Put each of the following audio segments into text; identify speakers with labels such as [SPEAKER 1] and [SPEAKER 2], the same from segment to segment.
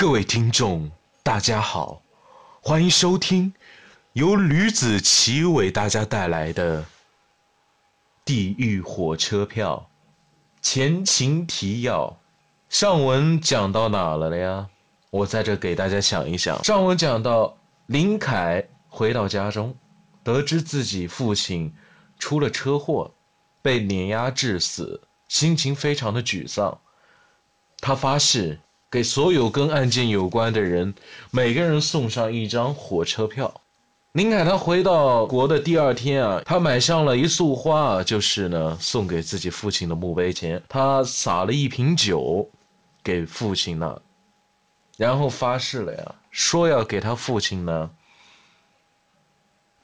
[SPEAKER 1] 各位听众，大家好，欢迎收听由吕子奇为大家带来的《地狱火车票》前情提要。上文讲到哪了了呀？我在这给大家想一想。上文讲到林凯回到家中，得知自己父亲出了车祸，被碾压致死，心情非常的沮丧。他发誓。给所有跟案件有关的人，每个人送上一张火车票。林凯他回到国的第二天啊，他买上了一束花，就是呢送给自己父亲的墓碑前，他撒了一瓶酒给父亲呢，然后发誓了呀，说要给他父亲呢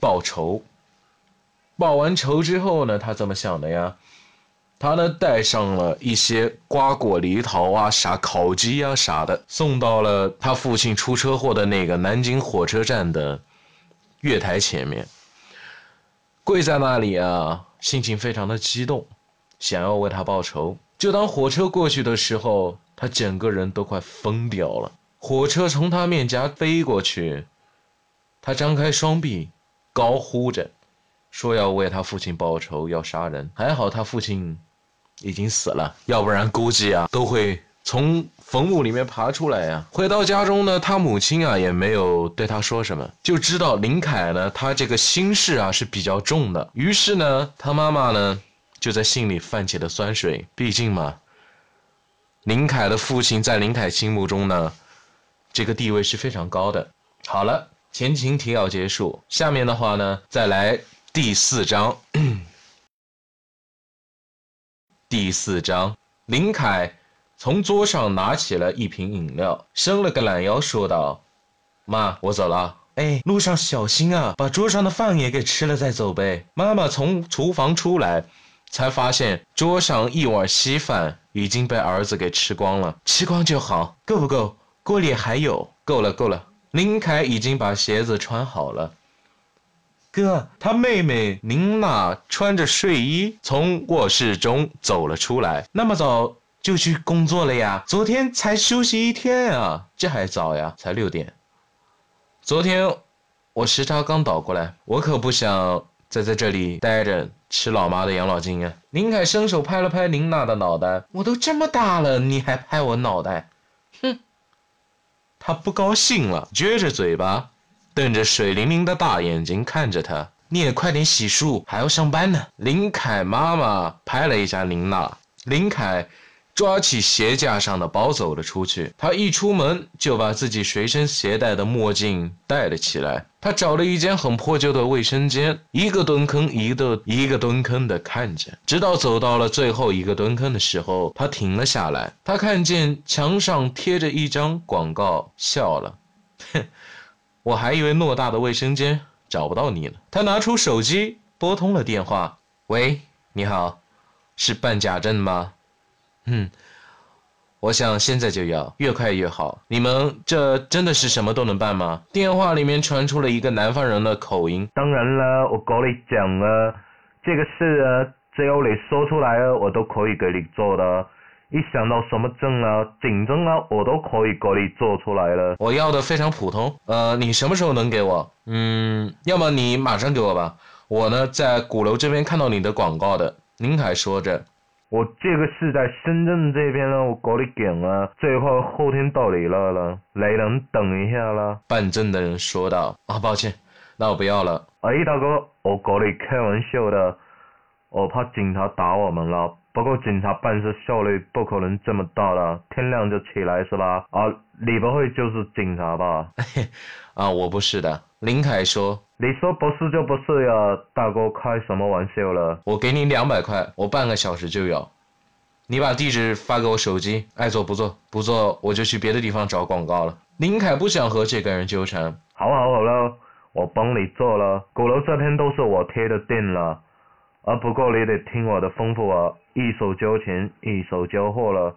[SPEAKER 1] 报仇。报完仇之后呢，他怎么想的呀？他呢带上了一些瓜果梨桃啊、啥烤鸡啊啥的，送到了他父亲出车祸的那个南京火车站的月台前面，跪在那里啊，心情非常的激动，想要为他报仇。就当火车过去的时候，他整个人都快疯掉了。火车从他面颊飞过去，他张开双臂，高呼着，说要为他父亲报仇，要杀人。还好他父亲。已经死了，要不然估计啊都会从坟墓里面爬出来呀。回到家中呢，他母亲啊也没有对他说什么，就知道林凯呢他这个心事啊是比较重的。于是呢，他妈妈呢就在心里泛起了酸水。毕竟嘛，林凯的父亲在林凯心目中呢，这个地位是非常高的。好了，前情提要结束，下面的话呢再来第四章。第四章，林凯从桌上拿起了一瓶饮料，伸了个懒腰，说道：“妈，我走了。哎，路上小心啊，把桌上的饭也给吃了再走呗。”妈妈从厨房出来，才发现桌上一碗稀饭已经被儿子给吃光了。吃光就好，够不够？锅里还有，够了，够了。林凯已经把鞋子穿好了。哥，他妹妹琳娜穿着睡衣从卧室中走了出来。那么早就去工作了呀？昨天才休息一天呀，这还早呀，才六点。昨天我时差刚倒过来，我可不想再在这里待着吃老妈的养老金啊！林凯伸手拍了拍琳娜的脑袋，我都这么大了，你还拍我脑袋？哼！他不高兴了，撅着嘴巴。瞪着水灵灵的大眼睛看着他，你也快点洗漱，还要上班呢。林凯妈妈拍了一下林娜，林凯抓起鞋架上的包走了出去。他一出门就把自己随身携带的墨镜戴了起来。他找了一间很破旧的卫生间，一个蹲坑一个一个蹲坑的看着，直到走到了最后一个蹲坑的时候，他停了下来。他看见墙上贴着一张广告，笑了，哼。我还以为偌大的卫生间找不到你呢。他拿出手机拨通了电话：“喂，你好，是办假证吗？嗯，我想现在就要，越快越好。你们这真的是什么都能办吗？”电话里面传出了一个南方人的口音：“
[SPEAKER 2] 当然了，我跟你讲啊，这个事啊，只要你说出来啊，我都可以给你做的。”一想到什么证啊、警证啊，我都可以给你做出来了。
[SPEAKER 1] 我要的非常普通，呃，你什么时候能给我？嗯，要么你马上给我吧。我呢，在鼓楼这边看到你的广告的。您还说着，
[SPEAKER 2] 我这个是在深圳这边呢，我给你讲啊，最快后天到你那了，你能等一下了？
[SPEAKER 1] 办证的人说道。啊，抱歉，那我不要了。
[SPEAKER 2] 哎，大哥，我给你开玩笑的，我怕警察打我们了。不过警察办事效率不可能这么大的，天亮就起来是吧？啊，你不会就是警察吧？
[SPEAKER 1] 啊，我不是的。林凯说：“
[SPEAKER 2] 你说不是就不是呀，大哥开什么玩笑了？
[SPEAKER 1] 我给你两百块，我半个小时就有。你把地址发给我手机，爱做不做，不做我就去别的地方找广告了。”林凯不想和这个人纠缠。
[SPEAKER 2] 好好好了，我帮你做了，鼓楼这边都是我贴的店了。啊，不过你得听我的吩咐啊，一手交钱，一手交货了。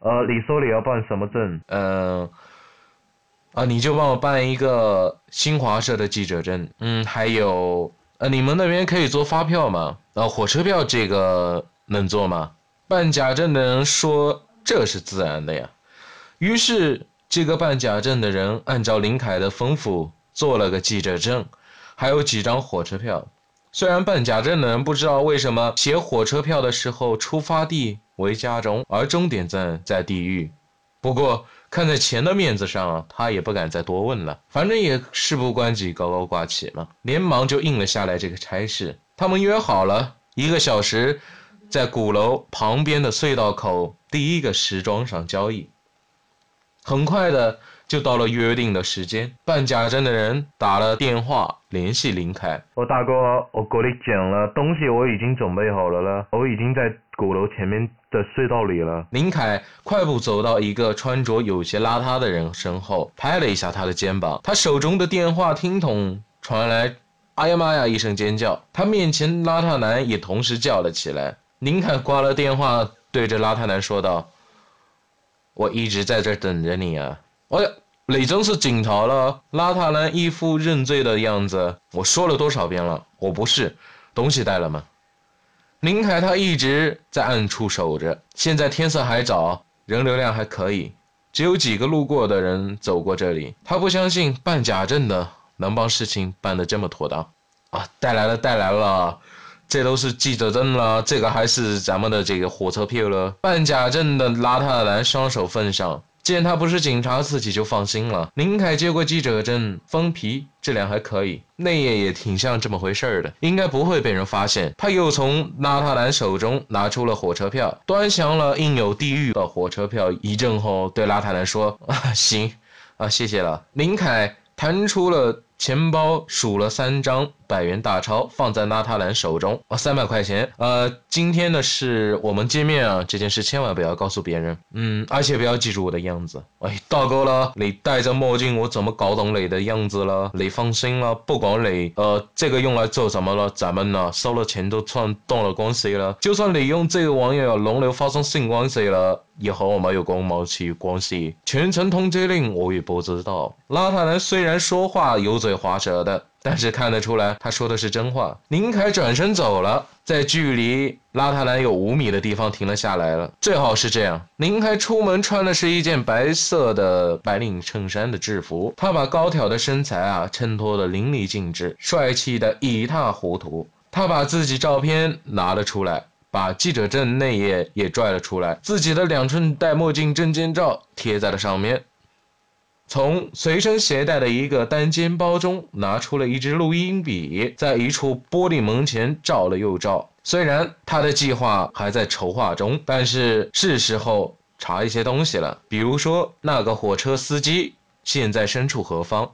[SPEAKER 2] 呃，你说你要办什么证？
[SPEAKER 1] 嗯，啊，你就帮我办一个新华社的记者证。嗯，还有，呃，你们那边可以做发票吗？啊，火车票这个能做吗？办假证的人说这是自然的呀。于是这个办假证的人按照林凯的吩咐做了个记者证，还有几张火车票。虽然办假证的人不知道为什么写火车票的时候出发地为家中，而终点站在地狱，不过看在钱的面子上，他也不敢再多问了。反正也事不关己，高高挂起嘛，连忙就应了下来这个差事。他们约好了一个小时，在鼓楼旁边的隧道口第一个时装上交易。很快的就到了约定的时间，办假证的人打了电话联系林凯。
[SPEAKER 2] 我大哥，我跟你讲了，东西我已经准备好了了，我已经在鼓楼前面的隧道里了。
[SPEAKER 1] 林凯快步走到一个穿着有些邋遢的人身后，拍了一下他的肩膀。他手中的电话听筒传来“哎呀妈呀”一声尖叫，他面前邋遢男也同时叫了起来。林凯挂了电话，对着邋遢男说道。我一直在这等着你啊！哎呀，你真是警察了！邋遢男一副认罪的样子。我说了多少遍了，我不是。东西带了吗？林凯他一直在暗处守着。现在天色还早，人流量还可以，只有几个路过的人走过这里。他不相信办假证的能帮事情办得这么妥当。啊，带来了，带来了。这都是记者证了，这个还是咱们的这个火车票了。办假证的邋遢男双手奉上，见他不是警察，自己就放心了。林凯接过记者证，封皮，质量还可以，内页也挺像这么回事儿的，应该不会被人发现。他又从邋遢男手中拿出了火车票，端详了印有地狱的火车票一阵后，对邋遢男说：“啊，行，啊，谢谢了。”林凯弹出了。钱包数了三张百元大钞，放在邋遢男手中。哦，三百块钱。呃，今天的事，我们见面啊，这件事千万不要告诉别人。嗯，而且不要记住我的样子。哎，大哥了，你戴着墨镜，我怎么搞懂你的样子了？你放心了，不管你呃这个用来做什么了，咱们呢收了钱都算动了关系了。就算你用这个玩意儿轮流发生性关系了，也和我没有公毛气关系。全程通缉令我也不知道。邋遢男虽然说话油嘴。滑舌的，但是看得出来他说的是真话。林凯转身走了，在距离邋遢男有五米的地方停了下来了。最好是这样。林凯出门穿的是一件白色的白领衬衫的制服，他把高挑的身材啊衬托的淋漓尽致，帅气的一塌糊涂。他把自己照片拿了出来，把记者证内页也拽了出来，自己的两寸戴墨镜证件照贴在了上面。从随身携带的一个单肩包中拿出了一支录音笔，在一处玻璃门前照了又照。虽然他的计划还在筹划中，但是是时候查一些东西了。比如说，那个火车司机现在身处何方？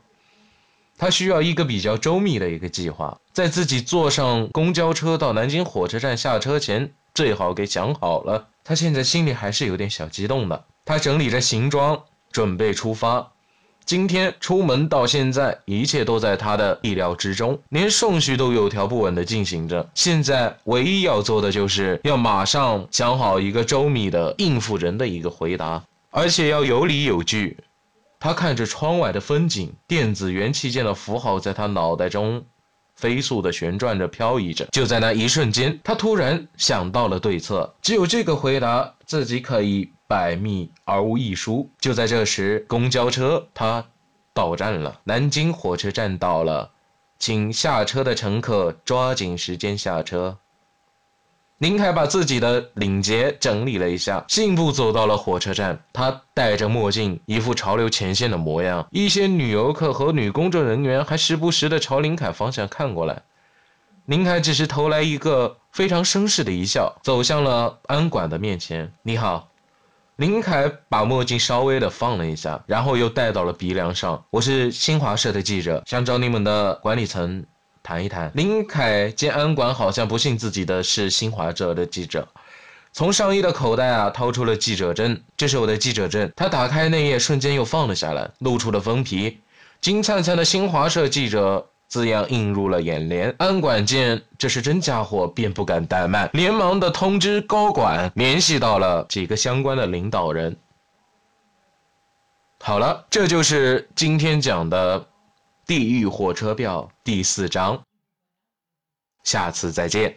[SPEAKER 1] 他需要一个比较周密的一个计划，在自己坐上公交车到南京火车站下车前，最好给想好了。他现在心里还是有点小激动的。他整理着行装，准备出发。今天出门到现在，一切都在他的意料之中，连顺序都有条不紊地进行着。现在唯一要做的，就是要马上想好一个周密的应付人的一个回答，而且要有理有据。他看着窗外的风景，电子元器件的符号在他脑袋中飞速地旋转着、漂移着。就在那一瞬间，他突然想到了对策，只有这个回答，自己可以。百密而无一疏。就在这时，公交车它到站了，南京火车站到了，请下车的乘客抓紧时间下车。林凯把自己的领结整理了一下，信步走到了火车站。他戴着墨镜，一副潮流前线的模样。一些女游客和女工作人员还时不时的朝林凯方向看过来。林凯只是投来一个非常绅士的一笑，走向了安管的面前。你好。林凯把墨镜稍微的放了一下，然后又戴到了鼻梁上。我是新华社的记者，想找你们的管理层谈一谈。林凯见安管好像不信自己的是新华社的记者，从上衣的口袋啊掏出了记者证，这是我的记者证。他打开内页，瞬间又放了下来，露出了封皮，金灿灿的新华社记者。字样映入了眼帘，安管见这是真家伙，便不敢怠慢，连忙的通知高管，联系到了几个相关的领导人。好了，这就是今天讲的《地狱火车票》第四章，下次再见。